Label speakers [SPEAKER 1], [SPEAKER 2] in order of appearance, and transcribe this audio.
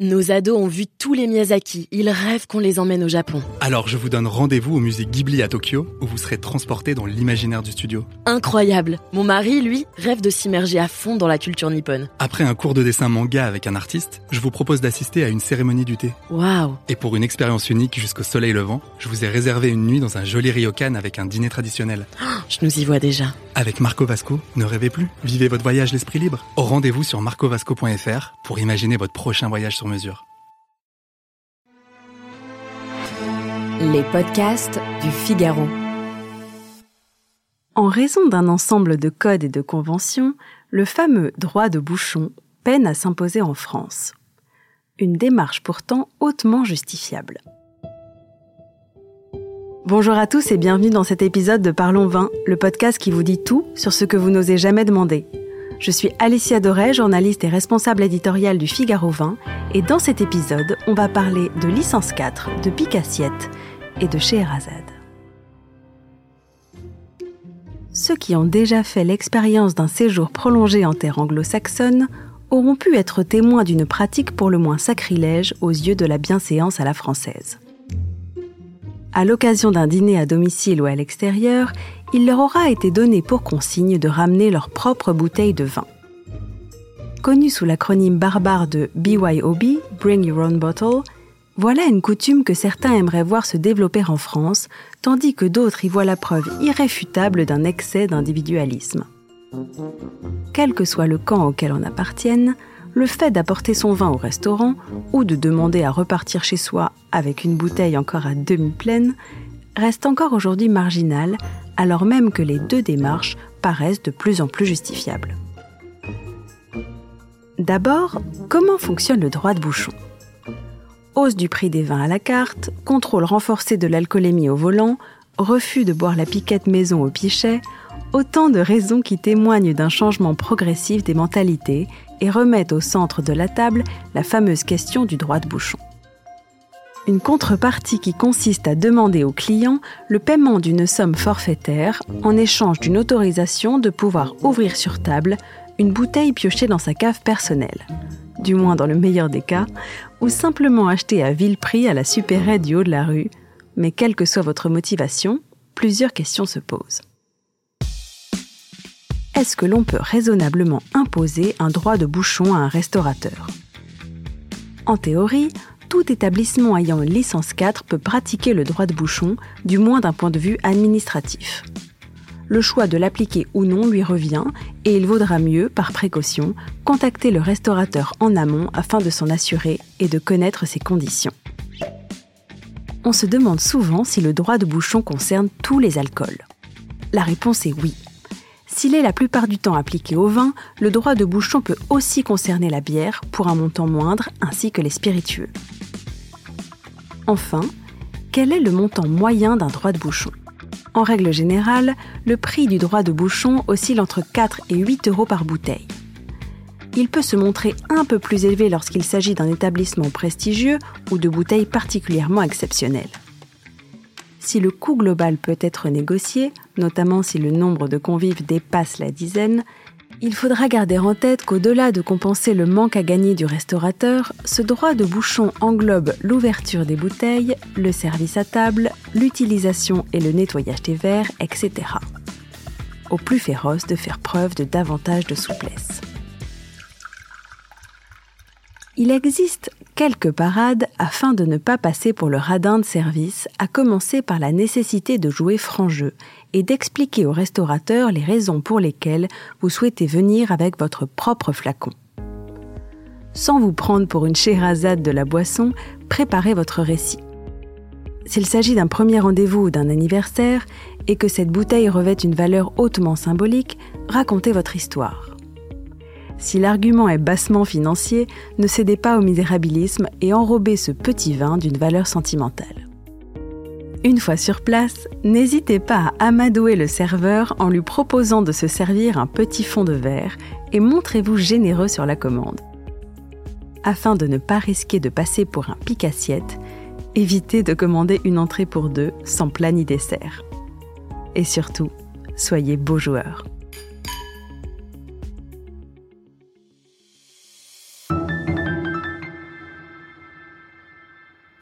[SPEAKER 1] Nos ados ont vu tous les Miyazaki. Ils rêvent qu'on les emmène au Japon.
[SPEAKER 2] Alors je vous donne rendez-vous au musée Ghibli à Tokyo, où vous serez transporté dans l'imaginaire du studio.
[SPEAKER 1] Incroyable. Mon mari, lui, rêve de s'immerger à fond dans la culture nippone.
[SPEAKER 2] Après un cours de dessin manga avec un artiste, je vous propose d'assister à une cérémonie du thé.
[SPEAKER 1] Waouh.
[SPEAKER 2] Et pour une expérience unique jusqu'au soleil levant, je vous ai réservé une nuit dans un joli ryokan avec un dîner traditionnel.
[SPEAKER 1] Je nous y vois déjà.
[SPEAKER 2] Avec Marco Vasco, ne rêvez plus. Vivez votre voyage l'esprit libre. Au rendez-vous sur marcovasco.fr pour imaginer votre prochain voyage sur mesure.
[SPEAKER 3] Les podcasts du Figaro.
[SPEAKER 4] En raison d'un ensemble de codes et de conventions, le fameux droit de bouchon peine à s'imposer en France. Une démarche pourtant hautement justifiable. Bonjour à tous et bienvenue dans cet épisode de Parlons Vin, le podcast qui vous dit tout sur ce que vous n'osez jamais demander. Je suis Alicia Doré, journaliste et responsable éditoriale du Figaro Vin, et dans cet épisode, on va parler de licence 4, de Picassiette et de Scheherazade. Ceux qui ont déjà fait l'expérience d'un séjour prolongé en terre anglo-saxonne auront pu être témoins d'une pratique pour le moins sacrilège aux yeux de la bienséance à la française. À l'occasion d'un dîner à domicile ou à l'extérieur, il leur aura été donné pour consigne de ramener leur propre bouteille de vin. Connue sous l'acronyme barbare de BYOB, Bring Your Own Bottle, voilà une coutume que certains aimeraient voir se développer en France, tandis que d'autres y voient la preuve irréfutable d'un excès d'individualisme. Quel que soit le camp auquel on appartienne, le fait d'apporter son vin au restaurant ou de demander à repartir chez soi avec une bouteille encore à demi pleine reste encore aujourd'hui marginal, alors même que les deux démarches paraissent de plus en plus justifiables. D'abord, comment fonctionne le droit de bouchon? Hausse du prix des vins à la carte, contrôle renforcé de l'alcoolémie au volant, refus de boire la piquette maison au pichet, autant de raisons qui témoignent d'un changement progressif des mentalités et remettent au centre de la table la fameuse question du droit de bouchon. Une contrepartie qui consiste à demander au client le paiement d'une somme forfaitaire en échange d'une autorisation de pouvoir ouvrir sur table une bouteille piochée dans sa cave personnelle, du moins dans le meilleur des cas, ou simplement achetée à vil prix à la supérette du haut de la rue. Mais quelle que soit votre motivation, plusieurs questions se posent. Est-ce que l'on peut raisonnablement imposer un droit de bouchon à un restaurateur? En théorie, tout établissement ayant une licence 4 peut pratiquer le droit de bouchon, du moins d'un point de vue administratif le choix de l'appliquer ou non lui revient et il vaudra mieux, par précaution, contacter le restaurateur en amont afin de s'en assurer et de connaître ses conditions. On se demande souvent si le droit de bouchon concerne tous les alcools. La réponse est oui. S'il est la plupart du temps appliqué au vin, le droit de bouchon peut aussi concerner la bière pour un montant moindre ainsi que les spiritueux. Enfin, quel est le montant moyen d'un droit de bouchon? En règle générale, le prix du droit de bouchon oscille entre 4 et 8 euros par bouteille. Il peut se montrer un peu plus élevé lorsqu'il s'agit d'un établissement prestigieux ou de bouteilles particulièrement exceptionnelles. Si le coût global peut être négocié, notamment si le nombre de convives dépasse la dizaine, il faudra garder en tête qu'au-delà de compenser le manque à gagner du restaurateur, ce droit de bouchon englobe l'ouverture des bouteilles, le service à table, l'utilisation et le nettoyage des verres, etc. Au plus féroce de faire preuve de davantage de souplesse. Il existe quelques parades afin de ne pas passer pour le radin de service, à commencer par la nécessité de jouer franc jeu et d'expliquer au restaurateur les raisons pour lesquelles vous souhaitez venir avec votre propre flacon. Sans vous prendre pour une chérazade de la boisson, préparez votre récit. S'il s'agit d'un premier rendez-vous ou d'un anniversaire, et que cette bouteille revêt une valeur hautement symbolique, racontez votre histoire. Si l'argument est bassement financier, ne cédez pas au misérabilisme et enrobez ce petit vin d'une valeur sentimentale. Une fois sur place, n'hésitez pas à amadouer le serveur en lui proposant de se servir un petit fond de verre et montrez-vous généreux sur la commande. Afin de ne pas risquer de passer pour un pique-assiette, évitez de commander une entrée pour deux sans plat ni dessert. Et surtout, soyez beaux joueurs.